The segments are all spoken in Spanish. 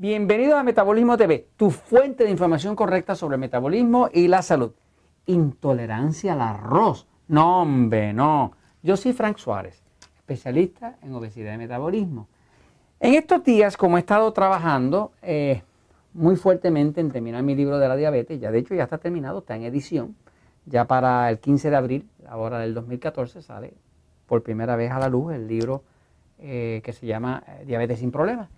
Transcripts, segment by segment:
Bienvenido a Metabolismo TV, tu fuente de información correcta sobre el metabolismo y la salud. Intolerancia al arroz. No, hombre, no. Yo soy Frank Suárez, especialista en obesidad y metabolismo. En estos días, como he estado trabajando eh, muy fuertemente en terminar mi libro de la diabetes, ya de hecho ya está terminado, está en edición, ya para el 15 de abril, ahora del 2014, sale por primera vez a la luz el libro eh, que se llama eh, Diabetes sin Problemas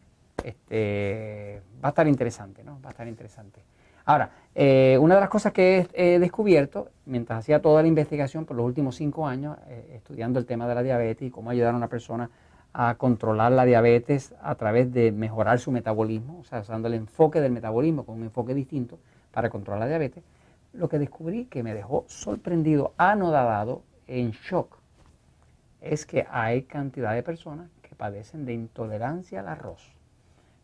este, va a estar interesante, ¿no? Va a estar interesante. Ahora, eh, una de las cosas que he, descubierto mientras hacía toda la investigación por los últimos cinco años, eh, estudiando el tema de la diabetes y cómo ayudar a una persona a controlar la diabetes a través de mejorar su metabolismo, o sea, usando el enfoque del metabolismo con un enfoque distinto para controlar la diabetes, lo que descubrí que me dejó sorprendido, anodadado, en shock, es que hay cantidad de personas que padecen de intolerancia al arroz.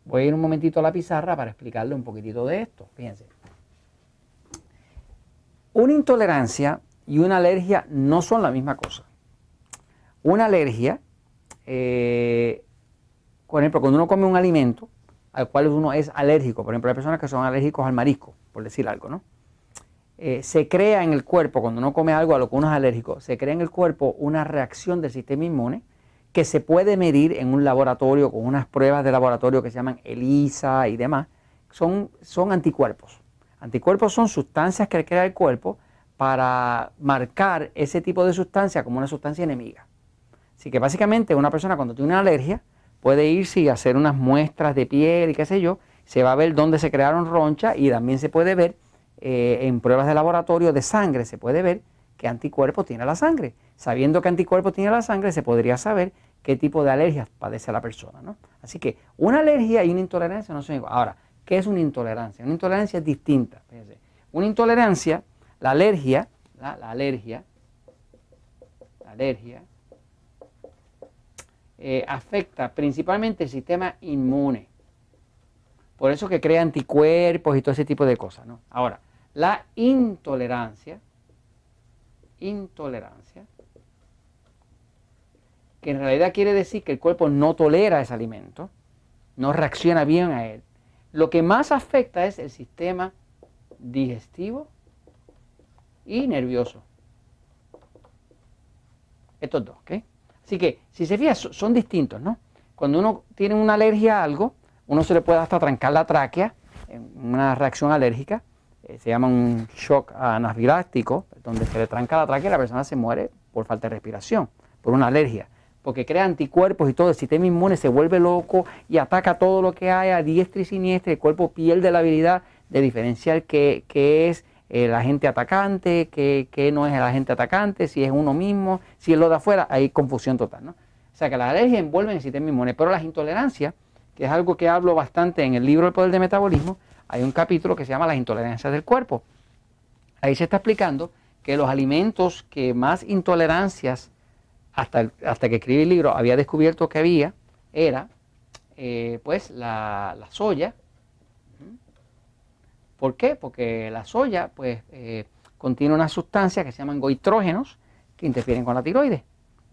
Voy a ir un momentito a la pizarra para explicarle un poquitito de esto. Fíjense. Una intolerancia y una alergia no son la misma cosa. Una alergia, eh, por ejemplo, cuando uno come un alimento al cual uno es alérgico, por ejemplo, hay personas que son alérgicos al marisco, por decir algo, ¿no? Eh, se crea en el cuerpo, cuando uno come algo a lo que uno es alérgico, se crea en el cuerpo una reacción del sistema inmune que se puede medir en un laboratorio con unas pruebas de laboratorio que se llaman ELISA y demás, son, son anticuerpos. Anticuerpos son sustancias que crea el cuerpo para marcar ese tipo de sustancia como una sustancia enemiga. Así que básicamente una persona cuando tiene una alergia puede irse y hacer unas muestras de piel y qué sé yo, se va a ver dónde se crearon ronchas y también se puede ver eh, en pruebas de laboratorio de sangre, se puede ver qué anticuerpo tiene la sangre. Sabiendo qué anticuerpo tiene la sangre, se podría saber qué tipo de alergias padece la persona. ¿no? Así que una alergia y una intolerancia no son iguales. Ahora, ¿qué es una intolerancia? Una intolerancia es distinta. Fíjense. Una intolerancia, la alergia, la, alergia, la alergia, eh, afecta principalmente el sistema inmune. Por eso que crea anticuerpos y todo ese tipo de cosas. ¿no? Ahora, la intolerancia intolerancia, que en realidad quiere decir que el cuerpo no tolera ese alimento, no reacciona bien a él. Lo que más afecta es el sistema digestivo y nervioso. Estos dos, ¿ok? Así que, si se fija, son distintos, ¿no? Cuando uno tiene una alergia a algo, uno se le puede hasta trancar la tráquea, una reacción alérgica, se llama un shock anafiláctico, donde se le tranca la tráquea y la persona se muere por falta de respiración, por una alergia, porque crea anticuerpos y todo, el sistema inmune se vuelve loco y ataca todo lo que hay a diestra y siniestra, el cuerpo pierde la habilidad de diferenciar qué, es el agente atacante, qué, no es el agente atacante, si es uno mismo, si es lo de afuera, hay confusión total. ¿no? O sea que las alergias envuelven el sistema inmune, pero las intolerancias, que es algo que hablo bastante en el libro El Poder de Metabolismo, hay un capítulo que se llama las intolerancias del cuerpo. Ahí se está explicando que los alimentos que más intolerancias, hasta, hasta que escribí el libro, había descubierto que había, era eh, pues la, soya. ¿Por qué? Porque la soya pues eh, contiene una sustancia que se llaman goitrógenos que interfieren con la tiroides.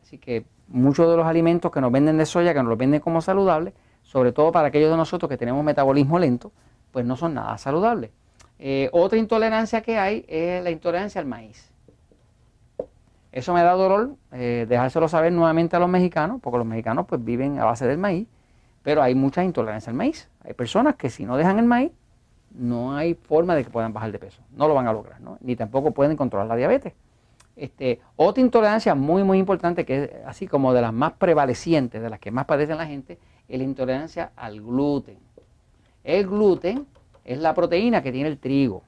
Así que muchos de los alimentos que nos venden de soya, que nos los venden como saludables, sobre todo para aquellos de nosotros que tenemos metabolismo lento, pues no son nada saludables. Eh, otra intolerancia que hay es la intolerancia al maíz. Eso me da dolor eh, dejárselo saber nuevamente a los mexicanos, porque los mexicanos pues viven a base del maíz, pero hay mucha intolerancia al maíz. Hay personas que si no dejan el maíz, no hay forma de que puedan bajar de peso. No lo van a lograr, ¿no? ni tampoco pueden controlar la diabetes. Este, otra intolerancia muy, muy importante, que es así como de las más prevalecientes, de las que más padecen la gente, es la intolerancia al gluten. El gluten es la proteína que tiene el trigo.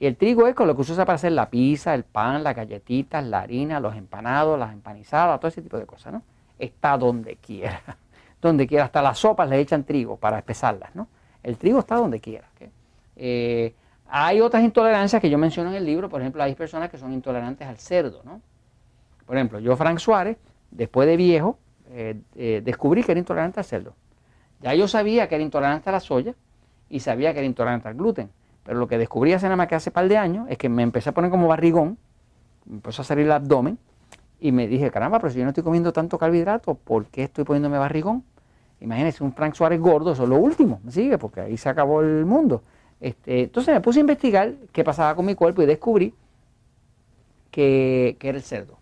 Y el trigo es con lo que se usa para hacer la pizza, el pan, las galletitas, la harina, los empanados, las empanizadas, todo ese tipo de cosas, ¿no? Está donde quiera. Donde quiera, hasta las sopas le echan trigo para espesarlas, ¿no? El trigo está donde quiera. Eh, hay otras intolerancias que yo menciono en el libro, por ejemplo, hay personas que son intolerantes al cerdo, ¿no? Por ejemplo, yo, Frank Suárez, después de viejo, eh, eh, descubrí que era intolerante al cerdo. Ya yo sabía que era intolerante a la soya y sabía que era intolerante al gluten. Pero lo que descubrí hace nada más que hace par de años es que me empecé a poner como barrigón, me empezó a salir el abdomen y me dije, caramba, pero si yo no estoy comiendo tanto carbohidrato, ¿por qué estoy poniéndome barrigón? Imagínense un Frank Suárez gordo, eso es lo último, ¿me sigue? Porque ahí se acabó el mundo. Este, entonces me puse a investigar qué pasaba con mi cuerpo y descubrí que, que, era el cerdo.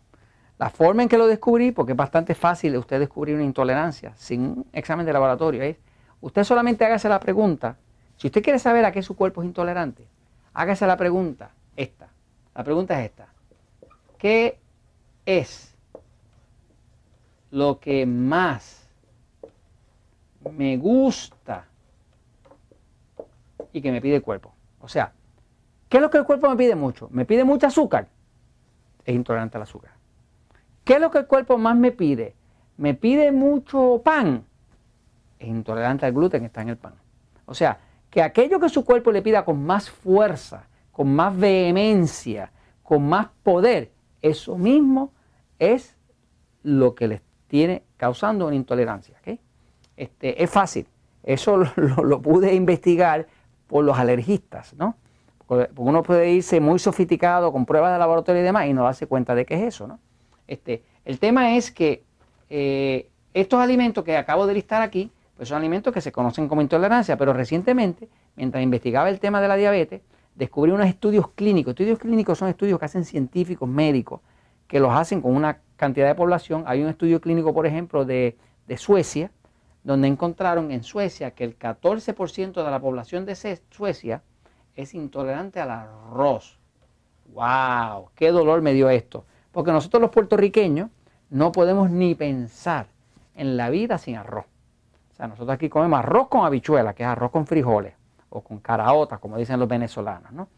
La forma en que lo descubrí, porque es bastante fácil usted descubrir una intolerancia sin un examen de laboratorio, es usted solamente hágase la pregunta, si usted quiere saber a qué su cuerpo es intolerante, hágase la pregunta, esta. La pregunta es esta. ¿Qué es lo que más me gusta y que me pide el cuerpo? O sea, ¿qué es lo que el cuerpo me pide mucho? ¿Me pide mucho azúcar? Es intolerante al azúcar. ¿Qué es lo que el cuerpo más me pide? ¿Me pide mucho pan? Es intolerante al gluten, está en el pan. O sea, que aquello que su cuerpo le pida con más fuerza, con más vehemencia, con más poder, eso mismo es lo que les tiene causando una intolerancia. Este, es fácil, eso lo, pude investigar por los alergistas, ¿no? Porque uno puede irse muy sofisticado con pruebas de laboratorio y demás y no darse cuenta de qué es eso, ¿no? Este, el tema es que eh, estos alimentos que acabo de listar aquí, pues son alimentos que se conocen como intolerancia, pero recientemente, mientras investigaba el tema de la diabetes, descubrí unos estudios clínicos. Estudios clínicos son estudios que hacen científicos, médicos, que los hacen con una cantidad de población. Hay un estudio clínico, por ejemplo, de, Suecia, donde encontraron en Suecia que el 14% de la población de Suecia es intolerante al arroz. ¡Wow! ¡Qué dolor me dio esto! Porque nosotros los puertorriqueños no podemos ni pensar en la vida sin arroz. O sea, nosotros aquí comemos arroz con habichuela, que es arroz con frijoles o con caraotas, como dicen los venezolanos. ¿no?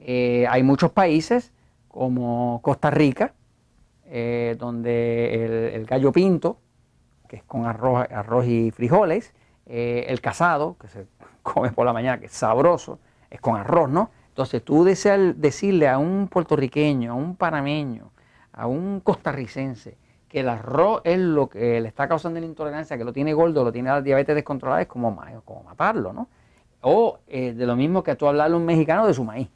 Eh, hay muchos países como Costa Rica, eh, donde el, gallo pinto, que es con arroz, arroz y frijoles, eh, el casado, que se come por la mañana, que es sabroso, es con arroz, ¿no? Entonces tú deseas decirle a un puertorriqueño, a un panameño, a un costarricense, que el arroz es lo que le está causando la intolerancia, que lo tiene gordo, lo tiene la diabetes descontrolada, es como, como matarlo, ¿no? O eh, de lo mismo que tú hablarle a un mexicano de su maíz.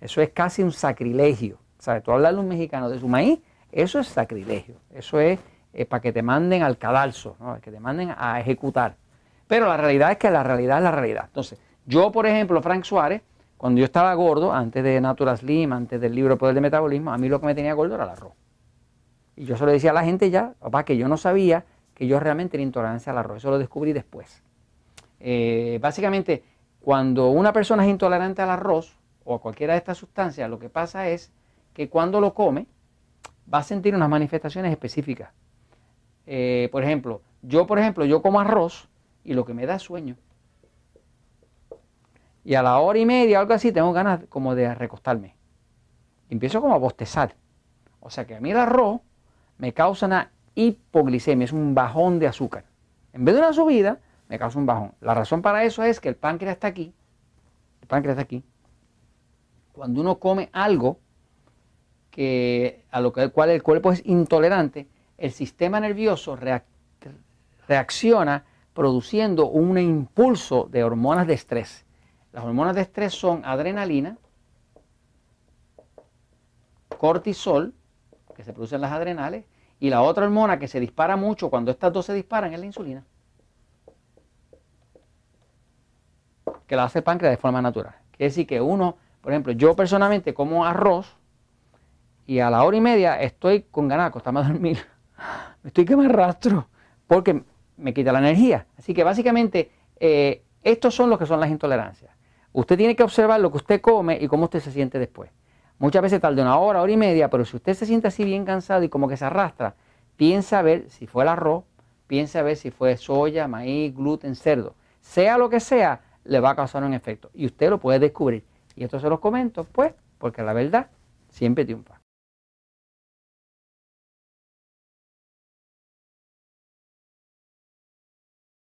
Eso es casi un sacrilegio. ¿Sabes? Tú hablarle a un mexicano de su maíz, eso es sacrilegio. Eso es eh, para que te manden al cadalso, ¿no? que te manden a ejecutar. Pero la realidad es que la realidad es la realidad. Entonces, yo, por ejemplo, Frank Suárez, cuando yo estaba gordo, antes de Natural Slim, antes del libro Poder de Metabolismo, a mí lo que me tenía gordo era el arroz. Y yo se lo decía a la gente ya, papá, que yo no sabía que yo realmente tenía intolerancia al arroz. Eso lo descubrí después. Eh, básicamente, cuando una persona es intolerante al arroz o a cualquiera de estas sustancias, lo que pasa es que cuando lo come va a sentir unas manifestaciones específicas. Eh, por ejemplo, yo, por ejemplo, yo como arroz y lo que me da sueño. Y a la hora y media, algo así, tengo ganas como de recostarme. empiezo como a bostezar. O sea que a mí el arroz me causa una hipoglicemia, es un bajón de azúcar. En vez de una subida, me causa un bajón. La razón para eso es que el páncreas está aquí, el páncreas está aquí. Cuando uno come algo que, a lo cual el cuerpo es intolerante, el sistema nervioso reacciona produciendo un impulso de hormonas de estrés. Las hormonas de estrés son adrenalina, cortisol, que se producen las adrenales, y la otra hormona que se dispara mucho cuando estas dos se disparan es la insulina. Que la hace el páncreas de forma natural. Quiere decir que uno, por ejemplo, yo personalmente como arroz y a la hora y media estoy con ganas de acostarme a dormir. Me estoy que me arrastro porque me quita la energía. Así que básicamente eh, estos son los que son las intolerancias. Usted tiene que observar lo que usted come y cómo usted se siente después. Muchas veces tarda una hora, hora y media, pero si usted se siente así bien cansado y como que se arrastra, piensa a ver si fue el arroz, piensa a ver si fue soya, maíz, gluten, cerdo. Sea lo que sea, le va a causar un efecto. Y usted lo puede descubrir. Y esto se los comento, pues, porque la verdad siempre triunfa.